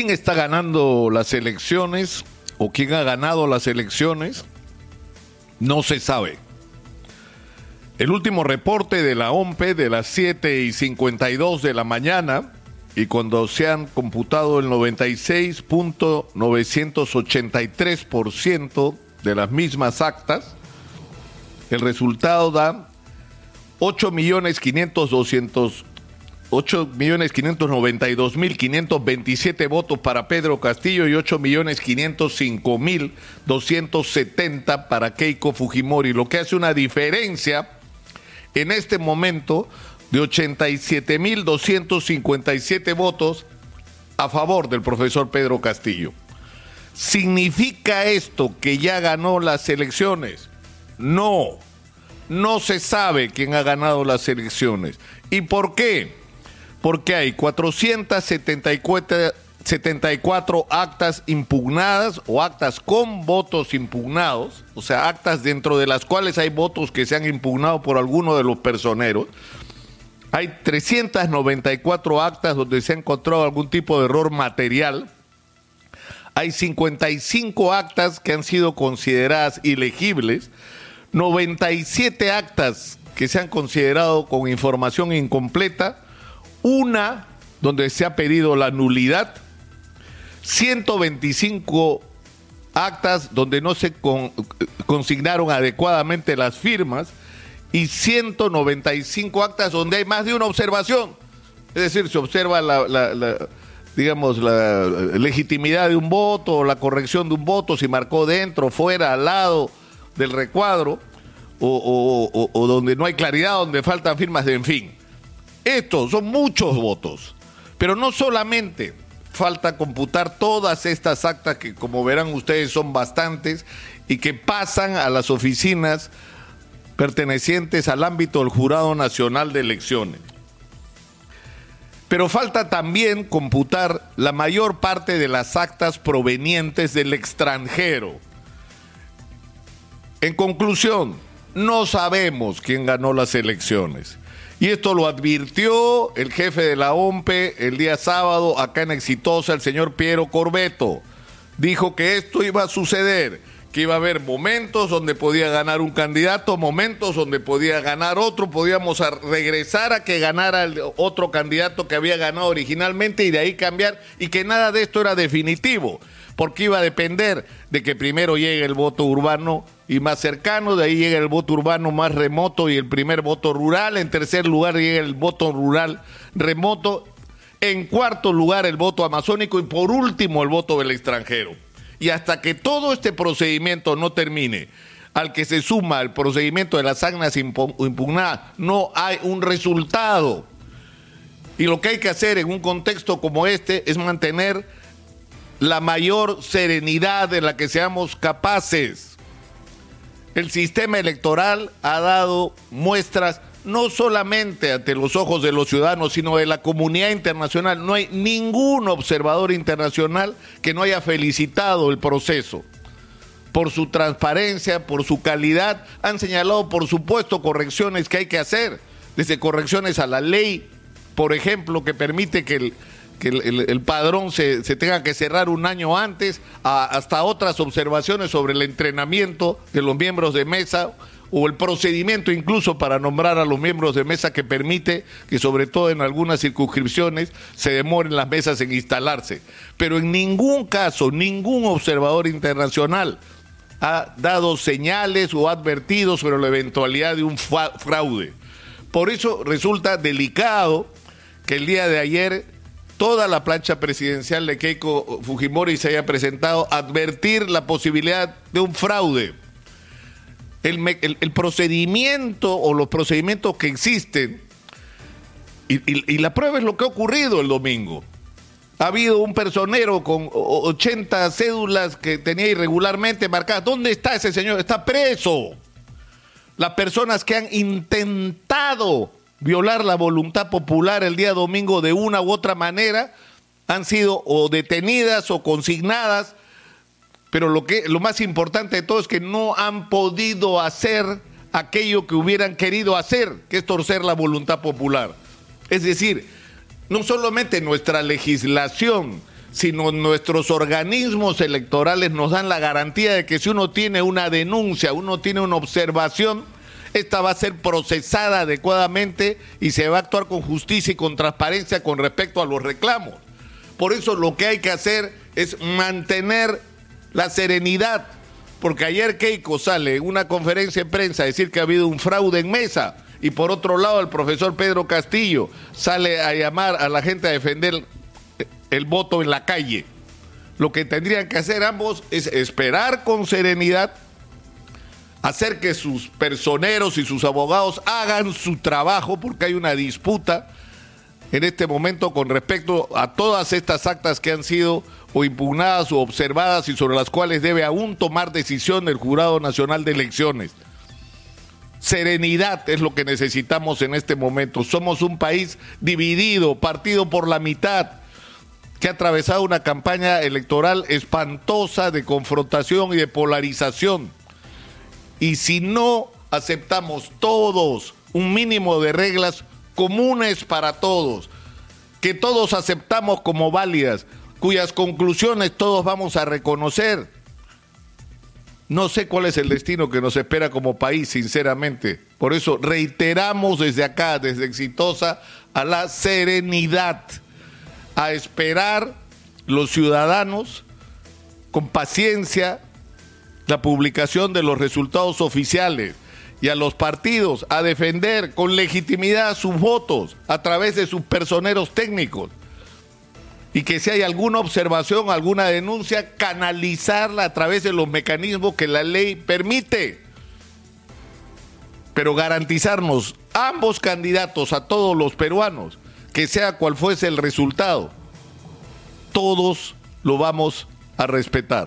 ¿Quién está ganando las elecciones o quién ha ganado las elecciones? No se sabe. El último reporte de la OMPE de las 7 y 52 de la mañana y cuando se han computado el 96.983% de las mismas actas, el resultado da 8.500.200 8.592.527 votos para Pedro Castillo y 8.505.270 para Keiko Fujimori, lo que hace una diferencia en este momento de 87.257 votos a favor del profesor Pedro Castillo. ¿Significa esto que ya ganó las elecciones? No, no se sabe quién ha ganado las elecciones. ¿Y por qué? Porque hay 474 74 actas impugnadas o actas con votos impugnados, o sea, actas dentro de las cuales hay votos que se han impugnado por alguno de los personeros. Hay 394 actas donde se ha encontrado algún tipo de error material. Hay 55 actas que han sido consideradas ilegibles, 97 actas que se han considerado con información incompleta, una donde se ha pedido la nulidad 125 actas donde no se consignaron adecuadamente las firmas y 195 actas donde hay más de una observación. Es decir, se observa la, digamos, la legitimidad de un voto la corrección de un voto, si marcó dentro, fuera, al lado del recuadro, o, o donde no hay claridad, donde faltan firmas, de, en fin. Estos son muchos votos, pero no solamente falta computar todas estas actas que como verán ustedes son bastantes y que pasan a las oficinas pertenecientes al ámbito del Jurado Nacional de Elecciones. Pero falta también computar la mayor parte de las actas provenientes del extranjero. En conclusión, no sabemos quién ganó las elecciones. Y esto lo advirtió el jefe de la OMPE el día sábado acá en Exitosa, el señor Piero Corbeto. Dijo que esto iba a suceder, que iba a haber momentos donde podía ganar un candidato, momentos donde podía ganar otro, podíamos regresar a que ganara el otro candidato que había ganado originalmente y de ahí cambiar, y que nada de esto era definitivo, porque iba a depender de que primero llegue el voto urbano y más cercano, de ahí llega el voto urbano más remoto y el primer voto rural, en tercer lugar llega el voto rural remoto, en cuarto lugar el voto amazónico y por último el voto del extranjero. Y hasta que todo este procedimiento no termine, al que se suma el procedimiento de las agnas impugnadas, no hay un resultado. Y lo que hay que hacer en un contexto como este es mantener la mayor serenidad de la que seamos capaces el sistema electoral ha dado muestras no solamente ante los ojos de los ciudadanos, sino de la comunidad internacional. No hay ningún observador internacional que no haya felicitado el proceso por su transparencia, por su calidad. Han señalado, por supuesto, correcciones que hay que hacer, desde correcciones a la ley, por ejemplo, que permite que el, que el, padrón se, tenga que cerrar un año antes, hasta otras observaciones sobre el entrenamiento de los miembros de mesa o el procedimiento incluso para nombrar a los miembros de mesa que permite que sobre todo en algunas circunscripciones se demoren las mesas en instalarse. Pero en ningún caso, ningún observador internacional ha dado señales o ha advertido sobre la eventualidad de un fraude. Por eso resulta delicado que el día de ayer toda la plancha presidencial de Keiko Fujimori se haya presentado, advertir la posibilidad de un fraude. El, procedimiento o los procedimientos que existen, y, la prueba es lo que ha ocurrido el domingo. Ha habido un personero con 80 cédulas que tenía irregularmente marcadas. ¿Dónde está ese señor? Está preso. Las personas que han intentado violar la voluntad popular el día domingo de una u otra manera, han sido o detenidas o consignadas, pero lo, que, lo más importante de todo es que no han podido hacer aquello que hubieran querido hacer, que es torcer la voluntad popular. Es decir, no solamente nuestra legislación sino nuestros organismos electorales nos dan la garantía de que si uno tiene una denuncia, uno tiene una observación, esta va a ser procesada adecuadamente y se va a actuar con justicia y con transparencia con respecto a los reclamos. Por eso lo que hay que hacer es mantener la serenidad, porque ayer Keiko sale en una conferencia de prensa a decir que ha habido un fraude en mesa y por otro lado el profesor Pedro Castillo sale a llamar a la gente a defender el voto en la calle. Lo que tendrían que hacer ambos es esperar con serenidad, hacer que sus personeros y sus abogados hagan su trabajo porque hay una disputa en este momento con respecto a todas estas actas que han sido o impugnadas o observadas y sobre las cuales debe aún tomar decisión el Jurado Nacional de Elecciones. Serenidad es lo que necesitamos en este momento. Somos un país dividido, partido por la mitad, que ha atravesado una campaña electoral espantosa de confrontación y de polarización. Y si no aceptamos todos un mínimo de reglas comunes para todos, que todos aceptamos como válidas, cuyas conclusiones todos vamos a reconocer, no sé cuál es el destino que nos espera como país, sinceramente. Por eso reiteramos desde acá, desde Exitosa, a la serenidad, a esperar los ciudadanos con paciencia la publicación de los resultados oficiales y a los partidos a defender con legitimidad sus votos a través de sus personeros técnicos y que si hay alguna observación, alguna denuncia, canalizarla a través de los mecanismos que la ley permite. Pero garantizarnos ambos candidatos a todos los peruanos, que sea cual fuese el resultado, todos lo vamos a respetar.